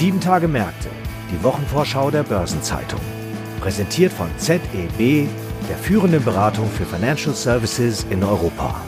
Sieben Tage Märkte, die Wochenvorschau der Börsenzeitung. Präsentiert von ZEB, der führenden Beratung für Financial Services in Europa.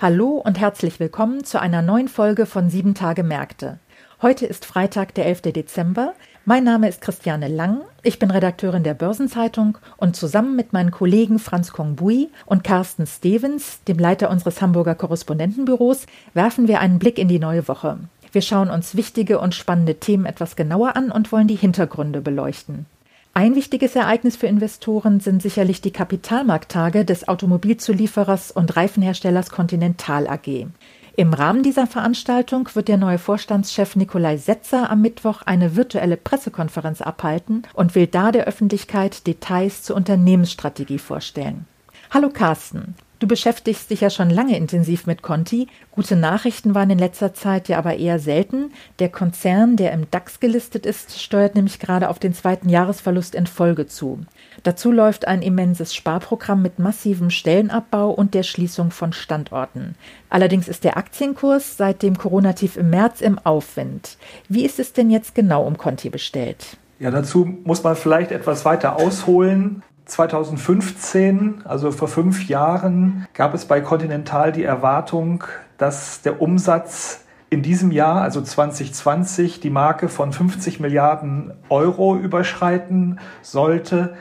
Hallo und herzlich willkommen zu einer neuen Folge von Sieben Tage Märkte. Heute ist Freitag, der 11. Dezember. Mein Name ist Christiane Lang. Ich bin Redakteurin der Börsenzeitung und zusammen mit meinen Kollegen Franz Kongbui und Carsten Stevens, dem Leiter unseres Hamburger Korrespondentenbüros, werfen wir einen Blick in die neue Woche. Wir schauen uns wichtige und spannende Themen etwas genauer an und wollen die Hintergründe beleuchten. Ein wichtiges Ereignis für Investoren sind sicherlich die Kapitalmarkttage des Automobilzulieferers und Reifenherstellers Continental AG. Im Rahmen dieser Veranstaltung wird der neue Vorstandschef Nikolai Setzer am Mittwoch eine virtuelle Pressekonferenz abhalten und will da der Öffentlichkeit Details zur Unternehmensstrategie vorstellen. Hallo Carsten, Du beschäftigst dich ja schon lange intensiv mit Conti. Gute Nachrichten waren in letzter Zeit ja aber eher selten. Der Konzern, der im DAX gelistet ist, steuert nämlich gerade auf den zweiten Jahresverlust in Folge zu. Dazu läuft ein immenses Sparprogramm mit massivem Stellenabbau und der Schließung von Standorten. Allerdings ist der Aktienkurs seit dem Corona-Tief im März im Aufwind. Wie ist es denn jetzt genau um Conti bestellt? Ja, dazu muss man vielleicht etwas weiter ausholen. 2015, also vor fünf Jahren, gab es bei Continental die Erwartung, dass der Umsatz in diesem Jahr, also 2020, die Marke von 50 Milliarden Euro überschreiten sollte.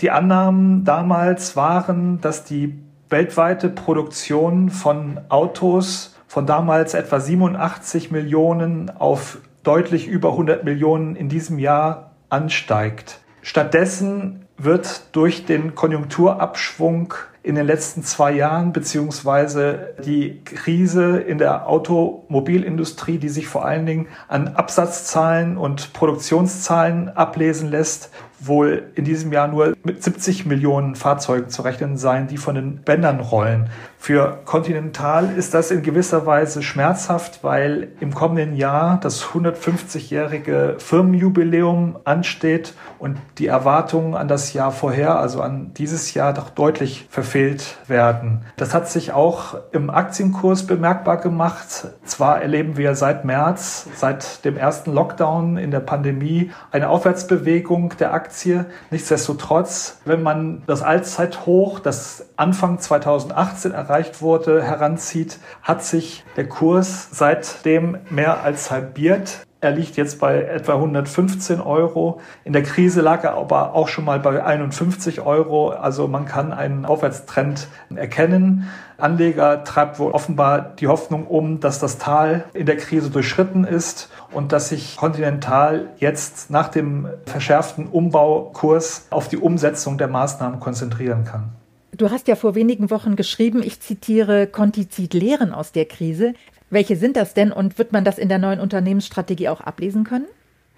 Die Annahmen damals waren, dass die weltweite Produktion von Autos von damals etwa 87 Millionen auf deutlich über 100 Millionen in diesem Jahr ansteigt. Stattdessen wird durch den Konjunkturabschwung in den letzten zwei Jahren beziehungsweise die Krise in der Automobilindustrie, die sich vor allen Dingen an Absatzzahlen und Produktionszahlen ablesen lässt, wohl in diesem Jahr nur mit 70 Millionen Fahrzeugen zu rechnen sein, die von den Bändern rollen. Für Continental ist das in gewisser Weise schmerzhaft, weil im kommenden Jahr das 150-jährige Firmenjubiläum ansteht und die Erwartungen an das Jahr vorher, also an dieses Jahr, doch deutlich verfehlt werden. Das hat sich auch im Aktienkurs bemerkbar gemacht. Zwar erleben wir seit März, seit dem ersten Lockdown in der Pandemie, eine Aufwärtsbewegung der Aktie. Nichtsdestotrotz, wenn man das Allzeithoch, das Anfang 2018 erreicht wurde, heranzieht, hat sich der Kurs seitdem mehr als halbiert. Er liegt jetzt bei etwa 115 Euro. In der Krise lag er aber auch schon mal bei 51 Euro. Also man kann einen Aufwärtstrend erkennen. Anleger treibt wohl offenbar die Hoffnung um, dass das Tal in der Krise durchschritten ist und dass sich Continental jetzt nach dem verschärften Umbaukurs auf die Umsetzung der Maßnahmen konzentrieren kann. Du hast ja vor wenigen Wochen geschrieben, ich zitiere, Conti zieht Lehren aus der Krise. Welche sind das denn und wird man das in der neuen Unternehmensstrategie auch ablesen können?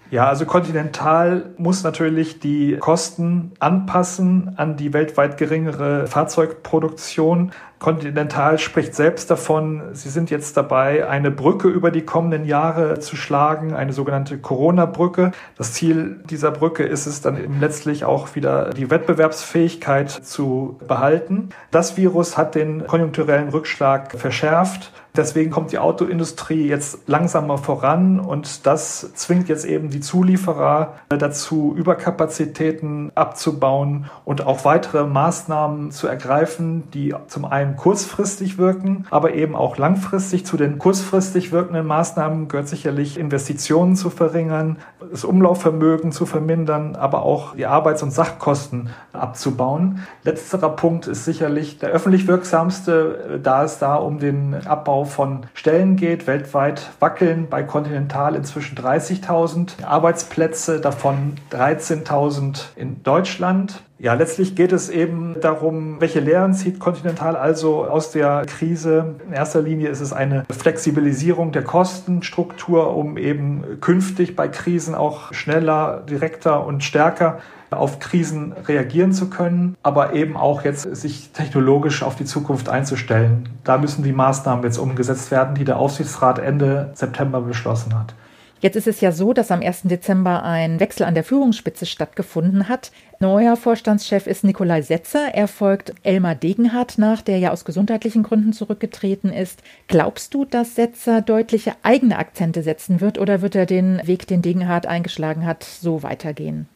Ja, also Continental muss natürlich die Kosten anpassen an die weltweit geringere Fahrzeugproduktion. Continental spricht selbst davon, sie sind jetzt dabei, eine Brücke über die kommenden Jahre zu schlagen, eine sogenannte Corona-Brücke. Das Ziel dieser Brücke ist es dann letztlich auch wieder die Wettbewerbsfähigkeit zu behalten. Das Virus hat den konjunkturellen Rückschlag verschärft Deswegen kommt die Autoindustrie jetzt langsamer voran und das zwingt jetzt eben die Zulieferer dazu, Überkapazitäten abzubauen und auch weitere Maßnahmen zu ergreifen, die zum einen kurzfristig wirken, aber eben auch langfristig. Zu den kurzfristig wirkenden Maßnahmen gehört sicherlich Investitionen zu verringern, das Umlaufvermögen zu vermindern, aber auch die Arbeits- und Sachkosten abzubauen. Letzterer Punkt ist sicherlich der öffentlich wirksamste, da es da um den Abbau Abbau von Stellen geht. Weltweit wackeln bei Continental inzwischen 30.000 Arbeitsplätze, davon 13.000 in Deutschland. Ja, letztlich geht es eben darum, welche Lehren zieht Continental also aus der Krise. In erster Linie ist es eine Flexibilisierung der Kostenstruktur, um eben künftig bei Krisen auch schneller, direkter und stärker auf Krisen reagieren zu können, aber eben auch jetzt sich technologisch auf die Zukunft einzustellen. Da müssen die Maßnahmen jetzt umgesetzt werden, die der Aufsichtsrat Ende September beschlossen hat. Jetzt ist es ja so, dass am 1. Dezember ein Wechsel an der Führungsspitze stattgefunden hat. Neuer Vorstandschef ist Nikolai Setzer. Er folgt Elmar Degenhardt nach, der ja aus gesundheitlichen Gründen zurückgetreten ist. Glaubst du, dass Setzer deutliche eigene Akzente setzen wird oder wird er den Weg, den Degenhardt eingeschlagen hat, so weitergehen?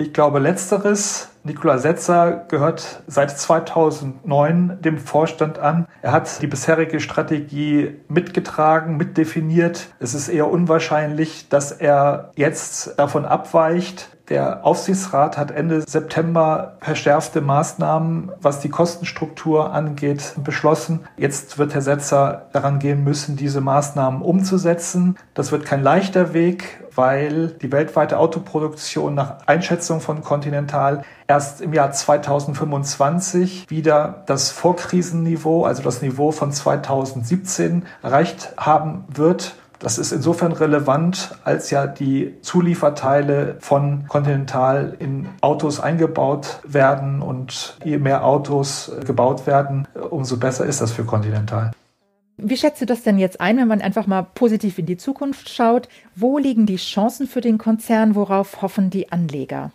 Ich glaube letzteres. Nikola Setzer gehört seit 2009 dem Vorstand an. Er hat die bisherige Strategie mitgetragen, mitdefiniert. Es ist eher unwahrscheinlich, dass er jetzt davon abweicht. Der Aufsichtsrat hat Ende September verschärfte Maßnahmen, was die Kostenstruktur angeht, beschlossen. Jetzt wird Herr Setzer daran gehen müssen, diese Maßnahmen umzusetzen. Das wird kein leichter Weg, weil die weltweite Autoproduktion nach Einschätzung von Continental erst im Jahr 2025 wieder das Vorkrisenniveau, also das Niveau von 2017 erreicht haben wird. Das ist insofern relevant, als ja die Zulieferteile von Continental in Autos eingebaut werden und je mehr Autos gebaut werden, umso besser ist das für Continental. Wie schätzt du das denn jetzt ein, wenn man einfach mal positiv in die Zukunft schaut? Wo liegen die Chancen für den Konzern? Worauf hoffen die Anleger?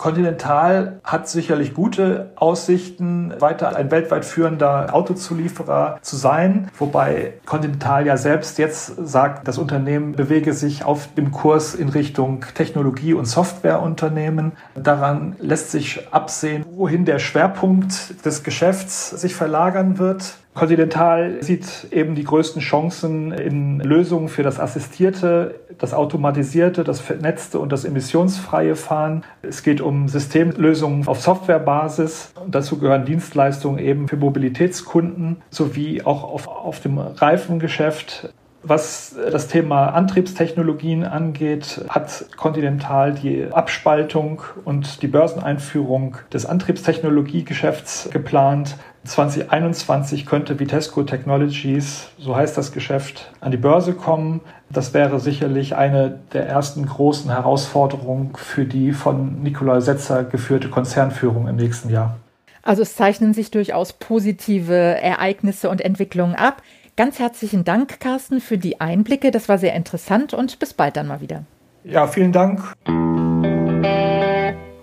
Continental hat sicherlich gute Aussichten, weiter ein weltweit führender Autozulieferer zu sein, wobei Continental ja selbst jetzt sagt, das Unternehmen bewege sich auf dem Kurs in Richtung Technologie- und Softwareunternehmen. Daran lässt sich absehen, wohin der Schwerpunkt des Geschäfts sich verlagern wird. Continental sieht eben die größten Chancen in Lösungen für das assistierte, das automatisierte, das vernetzte und das emissionsfreie Fahren. Es geht um Systemlösungen auf Softwarebasis. Und dazu gehören Dienstleistungen eben für Mobilitätskunden sowie auch auf, auf dem Reifengeschäft. Was das Thema Antriebstechnologien angeht, hat Continental die Abspaltung und die Börseneinführung des Antriebstechnologiegeschäfts geplant. 2021 könnte Vitesco Technologies, so heißt das Geschäft, an die Börse kommen. Das wäre sicherlich eine der ersten großen Herausforderungen für die von Nikolai Setzer geführte Konzernführung im nächsten Jahr. Also es zeichnen sich durchaus positive Ereignisse und Entwicklungen ab. Ganz herzlichen Dank, Carsten, für die Einblicke. Das war sehr interessant und bis bald dann mal wieder. Ja, vielen Dank.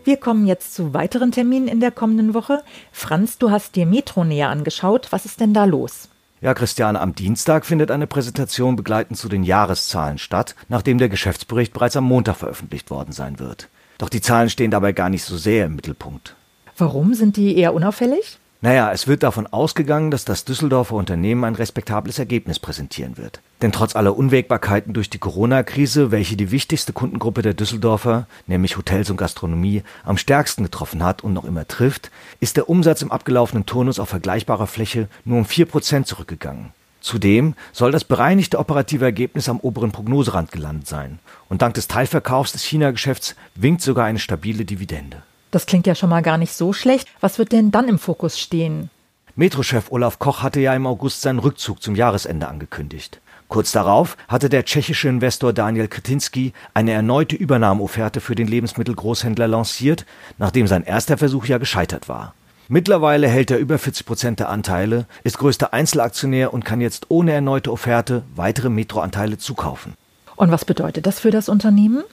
Wir kommen jetzt zu weiteren Terminen in der kommenden Woche. Franz, du hast dir Metro näher angeschaut. Was ist denn da los? Ja, Christiane, am Dienstag findet eine Präsentation begleitend zu den Jahreszahlen statt, nachdem der Geschäftsbericht bereits am Montag veröffentlicht worden sein wird. Doch die Zahlen stehen dabei gar nicht so sehr im Mittelpunkt. Warum sind die eher unauffällig? Naja, es wird davon ausgegangen, dass das Düsseldorfer Unternehmen ein respektables Ergebnis präsentieren wird. Denn trotz aller Unwägbarkeiten durch die Corona-Krise, welche die wichtigste Kundengruppe der Düsseldorfer, nämlich Hotels und Gastronomie, am stärksten getroffen hat und noch immer trifft, ist der Umsatz im abgelaufenen Turnus auf vergleichbarer Fläche nur um vier Prozent zurückgegangen. Zudem soll das bereinigte operative Ergebnis am oberen Prognoserand gelandet sein. Und dank des Teilverkaufs des China-Geschäfts winkt sogar eine stabile Dividende. Das klingt ja schon mal gar nicht so schlecht. Was wird denn dann im Fokus stehen? Metrochef Olaf Koch hatte ja im August seinen Rückzug zum Jahresende angekündigt. Kurz darauf hatte der tschechische Investor Daniel Kretinsky eine erneute Übernahmeofferte für den Lebensmittelgroßhändler lanciert, nachdem sein erster Versuch ja gescheitert war. Mittlerweile hält er über 40 Prozent der Anteile, ist größter Einzelaktionär und kann jetzt ohne erneute Offerte weitere Metro-Anteile zukaufen. Und was bedeutet das für das Unternehmen?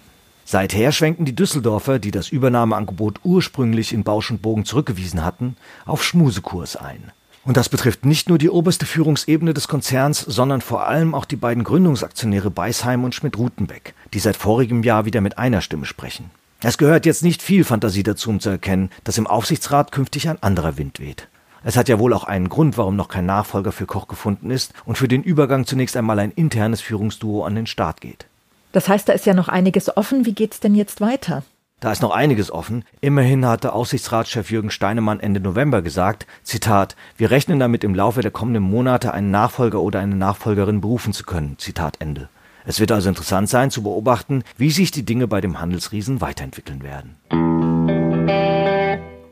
Seither schwenken die Düsseldorfer, die das Übernahmeangebot ursprünglich in Bausch und Bogen zurückgewiesen hatten, auf Schmusekurs ein. Und das betrifft nicht nur die oberste Führungsebene des Konzerns, sondern vor allem auch die beiden Gründungsaktionäre Beisheim und Schmidt-Rutenbeck, die seit vorigem Jahr wieder mit einer Stimme sprechen. Es gehört jetzt nicht viel Fantasie dazu, um zu erkennen, dass im Aufsichtsrat künftig ein anderer Wind weht. Es hat ja wohl auch einen Grund, warum noch kein Nachfolger für Koch gefunden ist und für den Übergang zunächst einmal ein internes Führungsduo an den Start geht. Das heißt, da ist ja noch einiges offen. Wie geht's denn jetzt weiter? Da ist noch einiges offen. Immerhin hatte Aussichtsratschef Jürgen Steinemann Ende November gesagt, Zitat, wir rechnen damit im Laufe der kommenden Monate einen Nachfolger oder eine Nachfolgerin berufen zu können. Zitat Ende. Es wird also interessant sein zu beobachten, wie sich die Dinge bei dem Handelsriesen weiterentwickeln werden.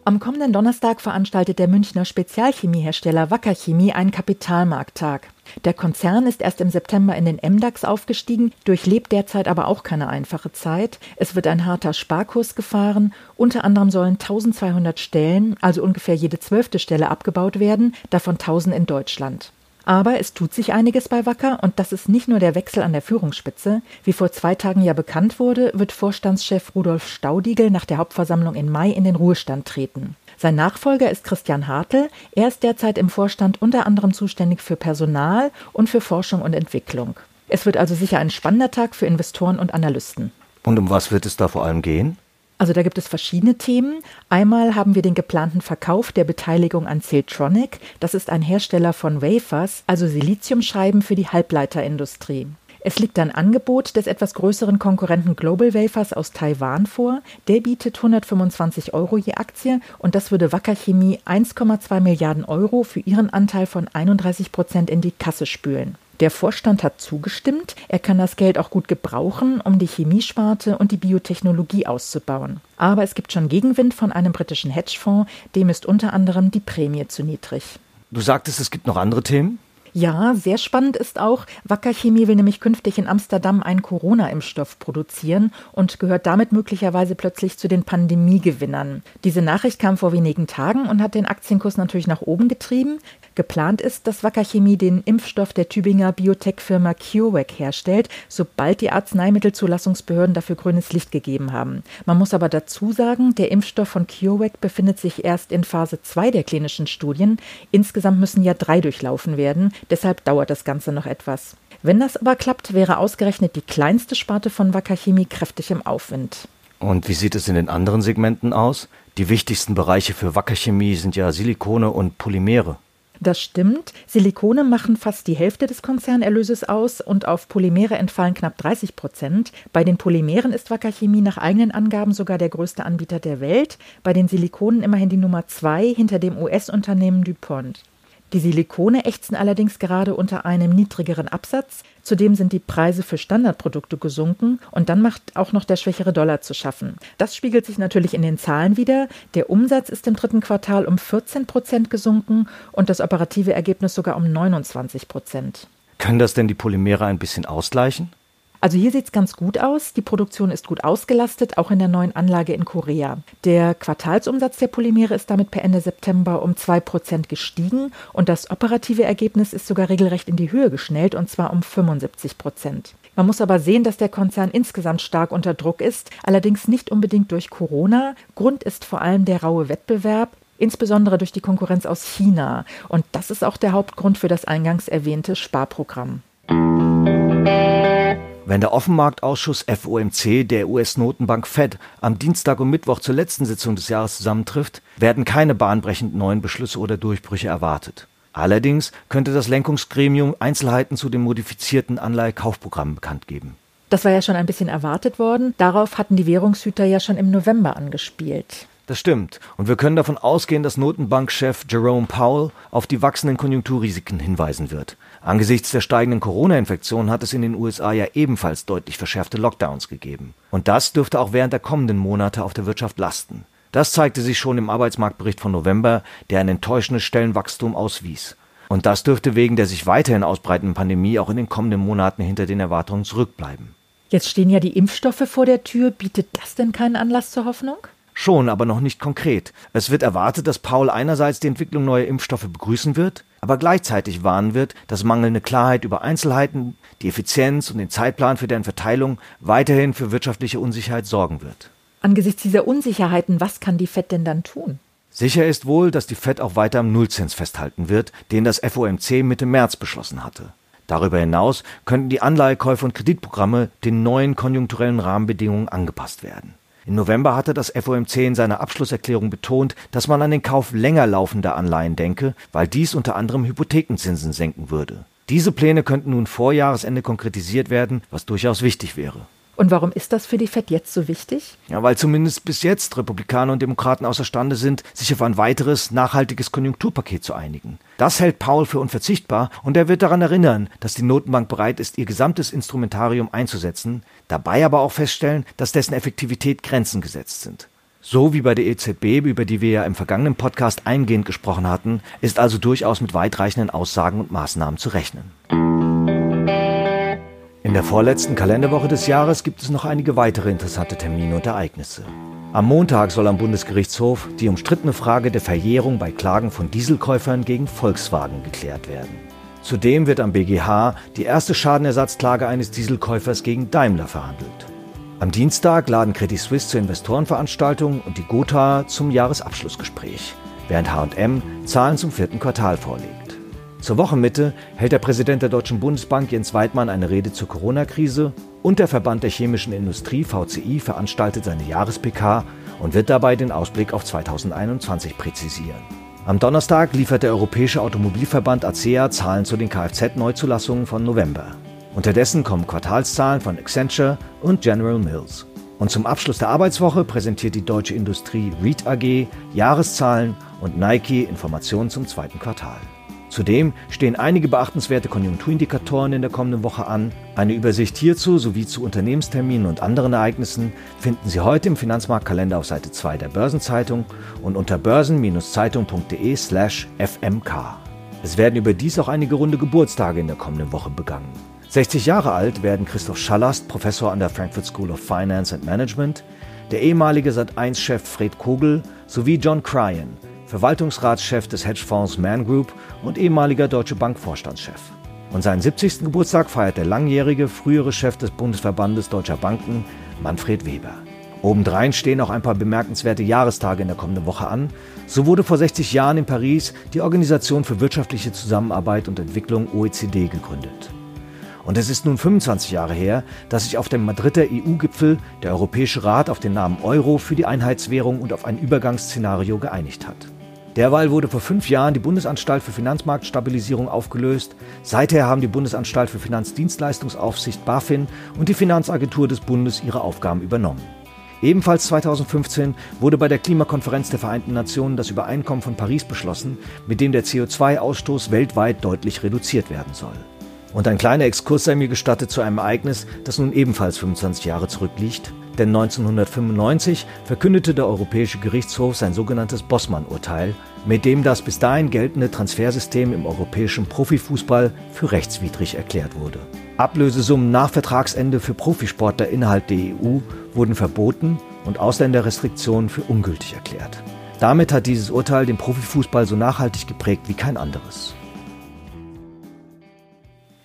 Am kommenden Donnerstag veranstaltet der Münchner Spezialchemiehersteller Wacker Chemie einen Kapitalmarkttag. Der Konzern ist erst im September in den MDAX aufgestiegen, durchlebt derzeit aber auch keine einfache Zeit. Es wird ein harter Sparkurs gefahren. Unter anderem sollen 1200 Stellen, also ungefähr jede zwölfte Stelle, abgebaut werden, davon 1000 in Deutschland. Aber es tut sich einiges bei Wacker und das ist nicht nur der Wechsel an der Führungsspitze. Wie vor zwei Tagen ja bekannt wurde, wird Vorstandschef Rudolf Staudigel nach der Hauptversammlung in Mai in den Ruhestand treten. Sein Nachfolger ist Christian Hartl. Er ist derzeit im Vorstand unter anderem zuständig für Personal und für Forschung und Entwicklung. Es wird also sicher ein spannender Tag für Investoren und Analysten. Und um was wird es da vor allem gehen? Also da gibt es verschiedene Themen. Einmal haben wir den geplanten Verkauf der Beteiligung an Celtronic. Das ist ein Hersteller von Wafers, also Siliziumscheiben für die Halbleiterindustrie. Es liegt ein Angebot des etwas größeren Konkurrenten Global Wafers aus Taiwan vor. Der bietet 125 Euro je Aktie und das würde Wacker Chemie 1,2 Milliarden Euro für ihren Anteil von 31 Prozent in die Kasse spülen. Der Vorstand hat zugestimmt. Er kann das Geld auch gut gebrauchen, um die Chemiesparte und die Biotechnologie auszubauen. Aber es gibt schon Gegenwind von einem britischen Hedgefonds. Dem ist unter anderem die Prämie zu niedrig. Du sagtest, es gibt noch andere Themen? Ja, sehr spannend ist auch, Wacker Chemie will nämlich künftig in Amsterdam einen Corona-Impfstoff produzieren und gehört damit möglicherweise plötzlich zu den Pandemiegewinnern. Diese Nachricht kam vor wenigen Tagen und hat den Aktienkurs natürlich nach oben getrieben. Geplant ist, dass Wacker Chemie den Impfstoff der Tübinger Biotech-Firma CureVac herstellt, sobald die Arzneimittelzulassungsbehörden dafür grünes Licht gegeben haben. Man muss aber dazu sagen, der Impfstoff von CureVac befindet sich erst in Phase 2 der klinischen Studien. Insgesamt müssen ja drei durchlaufen werden, deshalb dauert das Ganze noch etwas. Wenn das aber klappt, wäre ausgerechnet die kleinste Sparte von Wacker Chemie kräftig im Aufwind. Und wie sieht es in den anderen Segmenten aus? Die wichtigsten Bereiche für Wacker Chemie sind ja Silikone und Polymere. Das stimmt. Silikone machen fast die Hälfte des Konzernerlöses aus und auf Polymere entfallen knapp 30 Prozent. Bei den Polymeren ist Wacker Chemie nach eigenen Angaben sogar der größte Anbieter der Welt, bei den Silikonen immerhin die Nummer zwei hinter dem US-Unternehmen DuPont. Die Silikone ächzen allerdings gerade unter einem niedrigeren Absatz. Zudem sind die Preise für Standardprodukte gesunken und dann macht auch noch der schwächere Dollar zu schaffen. Das spiegelt sich natürlich in den Zahlen wieder. Der Umsatz ist im dritten Quartal um 14 Prozent gesunken und das operative Ergebnis sogar um 29 Prozent. Können das denn die Polymere ein bisschen ausgleichen? Also hier sieht es ganz gut aus. Die Produktion ist gut ausgelastet, auch in der neuen Anlage in Korea. Der Quartalsumsatz der Polymere ist damit per Ende September um 2% gestiegen und das operative Ergebnis ist sogar regelrecht in die Höhe geschnellt und zwar um 75 Prozent. Man muss aber sehen, dass der Konzern insgesamt stark unter Druck ist, allerdings nicht unbedingt durch Corona. Grund ist vor allem der raue Wettbewerb, insbesondere durch die Konkurrenz aus China. Und das ist auch der Hauptgrund für das eingangs erwähnte Sparprogramm. Wenn der Offenmarktausschuss FOMC der US-Notenbank Fed am Dienstag und Mittwoch zur letzten Sitzung des Jahres zusammentrifft, werden keine bahnbrechend neuen Beschlüsse oder Durchbrüche erwartet. Allerdings könnte das Lenkungsgremium Einzelheiten zu dem modifizierten Anleihekaufprogramm bekannt geben. Das war ja schon ein bisschen erwartet worden. Darauf hatten die Währungshüter ja schon im November angespielt. Das stimmt. Und wir können davon ausgehen, dass Notenbankchef Jerome Powell auf die wachsenden Konjunkturrisiken hinweisen wird. Angesichts der steigenden Corona-Infektionen hat es in den USA ja ebenfalls deutlich verschärfte Lockdowns gegeben. Und das dürfte auch während der kommenden Monate auf der Wirtschaft lasten. Das zeigte sich schon im Arbeitsmarktbericht von November, der ein enttäuschendes Stellenwachstum auswies. Und das dürfte wegen der sich weiterhin ausbreitenden Pandemie auch in den kommenden Monaten hinter den Erwartungen zurückbleiben. Jetzt stehen ja die Impfstoffe vor der Tür. Bietet das denn keinen Anlass zur Hoffnung? Schon, aber noch nicht konkret. Es wird erwartet, dass Paul einerseits die Entwicklung neuer Impfstoffe begrüßen wird, aber gleichzeitig warnen wird, dass mangelnde Klarheit über Einzelheiten, die Effizienz und den Zeitplan für deren Verteilung weiterhin für wirtschaftliche Unsicherheit sorgen wird. Angesichts dieser Unsicherheiten, was kann die Fed denn dann tun? Sicher ist wohl, dass die Fed auch weiter am Nullzins festhalten wird, den das FOMC Mitte März beschlossen hatte. Darüber hinaus könnten die Anleihekäufe und Kreditprogramme den neuen konjunkturellen Rahmenbedingungen angepasst werden. Im November hatte das FOMC in seiner Abschlusserklärung betont, dass man an den Kauf länger laufender Anleihen denke, weil dies unter anderem Hypothekenzinsen senken würde. Diese Pläne könnten nun vor Jahresende konkretisiert werden, was durchaus wichtig wäre. Und warum ist das für die Fed jetzt so wichtig? Ja, weil zumindest bis jetzt Republikaner und Demokraten außerstande sind, sich auf ein weiteres nachhaltiges Konjunkturpaket zu einigen. Das hält Paul für unverzichtbar und er wird daran erinnern, dass die Notenbank bereit ist, ihr gesamtes Instrumentarium einzusetzen, dabei aber auch feststellen, dass dessen Effektivität Grenzen gesetzt sind. So wie bei der EZB, über die wir ja im vergangenen Podcast eingehend gesprochen hatten, ist also durchaus mit weitreichenden Aussagen und Maßnahmen zu rechnen. In der vorletzten Kalenderwoche des Jahres gibt es noch einige weitere interessante Termine und Ereignisse. Am Montag soll am Bundesgerichtshof die umstrittene Frage der Verjährung bei Klagen von Dieselkäufern gegen Volkswagen geklärt werden. Zudem wird am BGH die erste Schadenersatzklage eines Dieselkäufers gegen Daimler verhandelt. Am Dienstag laden Credit Suisse zur Investorenveranstaltung und die Gotha zum Jahresabschlussgespräch, während H&M Zahlen zum vierten Quartal vorlegt. Zur Wochenmitte hält der Präsident der Deutschen Bundesbank Jens Weidmann eine Rede zur Corona-Krise und der Verband der chemischen Industrie VCI veranstaltet seine Jahres-PK und wird dabei den Ausblick auf 2021 präzisieren. Am Donnerstag liefert der Europäische Automobilverband ACEA Zahlen zu den Kfz-Neuzulassungen von November. Unterdessen kommen Quartalszahlen von Accenture und General Mills. Und zum Abschluss der Arbeitswoche präsentiert die deutsche Industrie REIT AG Jahreszahlen und Nike Informationen zum zweiten Quartal. Zudem stehen einige beachtenswerte Konjunkturindikatoren in der kommenden Woche an. Eine Übersicht hierzu sowie zu Unternehmensterminen und anderen Ereignissen finden Sie heute im Finanzmarktkalender auf Seite 2 der Börsenzeitung und unter börsen-zeitung.de/fmk. Es werden überdies auch einige runde Geburtstage in der kommenden Woche begangen. 60 Jahre alt werden Christoph Schallast, Professor an der Frankfurt School of Finance and Management, der ehemalige Sat1-Chef Fred Kogel sowie John Cryan, Verwaltungsratschef des Hedgefonds Man Group und ehemaliger Deutsche Bank Vorstandschef. Und seinen 70. Geburtstag feiert der langjährige frühere Chef des Bundesverbandes Deutscher Banken, Manfred Weber. Obendrein stehen auch ein paar bemerkenswerte Jahrestage in der kommenden Woche an. So wurde vor 60 Jahren in Paris die Organisation für wirtschaftliche Zusammenarbeit und Entwicklung OECD gegründet. Und es ist nun 25 Jahre her, dass sich auf dem Madrider EU-Gipfel der Europäische Rat auf den Namen Euro für die Einheitswährung und auf ein Übergangsszenario geeinigt hat. Derweil wurde vor fünf Jahren die Bundesanstalt für Finanzmarktstabilisierung aufgelöst. Seither haben die Bundesanstalt für Finanzdienstleistungsaufsicht BaFin und die Finanzagentur des Bundes ihre Aufgaben übernommen. Ebenfalls 2015 wurde bei der Klimakonferenz der Vereinten Nationen das Übereinkommen von Paris beschlossen, mit dem der CO2-Ausstoß weltweit deutlich reduziert werden soll. Und ein kleiner Exkurs sei mir gestattet zu einem Ereignis, das nun ebenfalls 25 Jahre zurückliegt. Denn 1995 verkündete der Europäische Gerichtshof sein sogenanntes Bossmann-Urteil, mit dem das bis dahin geltende Transfersystem im europäischen Profifußball für rechtswidrig erklärt wurde. Ablösesummen nach Vertragsende für Profisportler innerhalb der EU wurden verboten und Ausländerrestriktionen für ungültig erklärt. Damit hat dieses Urteil den Profifußball so nachhaltig geprägt wie kein anderes.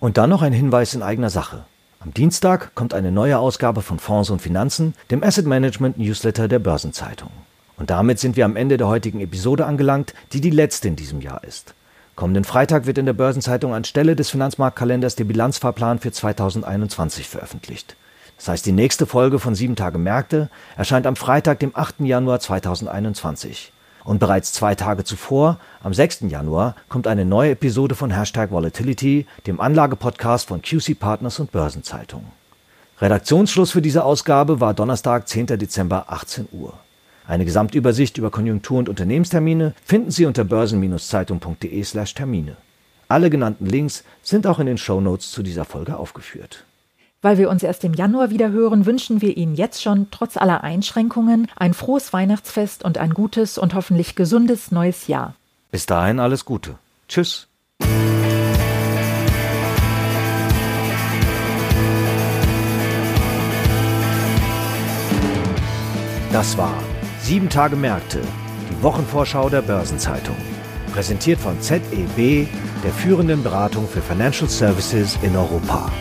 Und dann noch ein Hinweis in eigener Sache. Am Dienstag kommt eine neue Ausgabe von Fonds und Finanzen, dem Asset Management Newsletter der Börsenzeitung. Und damit sind wir am Ende der heutigen Episode angelangt, die die letzte in diesem Jahr ist. Kommenden Freitag wird in der Börsenzeitung anstelle des Finanzmarktkalenders der Bilanzfahrplan für 2021 veröffentlicht. Das heißt, die nächste Folge von 7 Tage Märkte erscheint am Freitag, dem 8. Januar 2021. Und bereits zwei Tage zuvor, am 6. Januar, kommt eine neue Episode von Hashtag Volatility, dem Anlagepodcast von QC Partners und Börsenzeitung. Redaktionsschluss für diese Ausgabe war Donnerstag, 10. Dezember, 18 Uhr. Eine Gesamtübersicht über Konjunktur- und Unternehmenstermine finden Sie unter börsen-zeitung.de/termine. Alle genannten Links sind auch in den Shownotes zu dieser Folge aufgeführt. Weil wir uns erst im Januar wieder hören, wünschen wir Ihnen jetzt schon, trotz aller Einschränkungen, ein frohes Weihnachtsfest und ein gutes und hoffentlich gesundes neues Jahr. Bis dahin alles Gute. Tschüss. Das war Sieben Tage Märkte, die Wochenvorschau der Börsenzeitung. Präsentiert von ZEB, der führenden Beratung für Financial Services in Europa.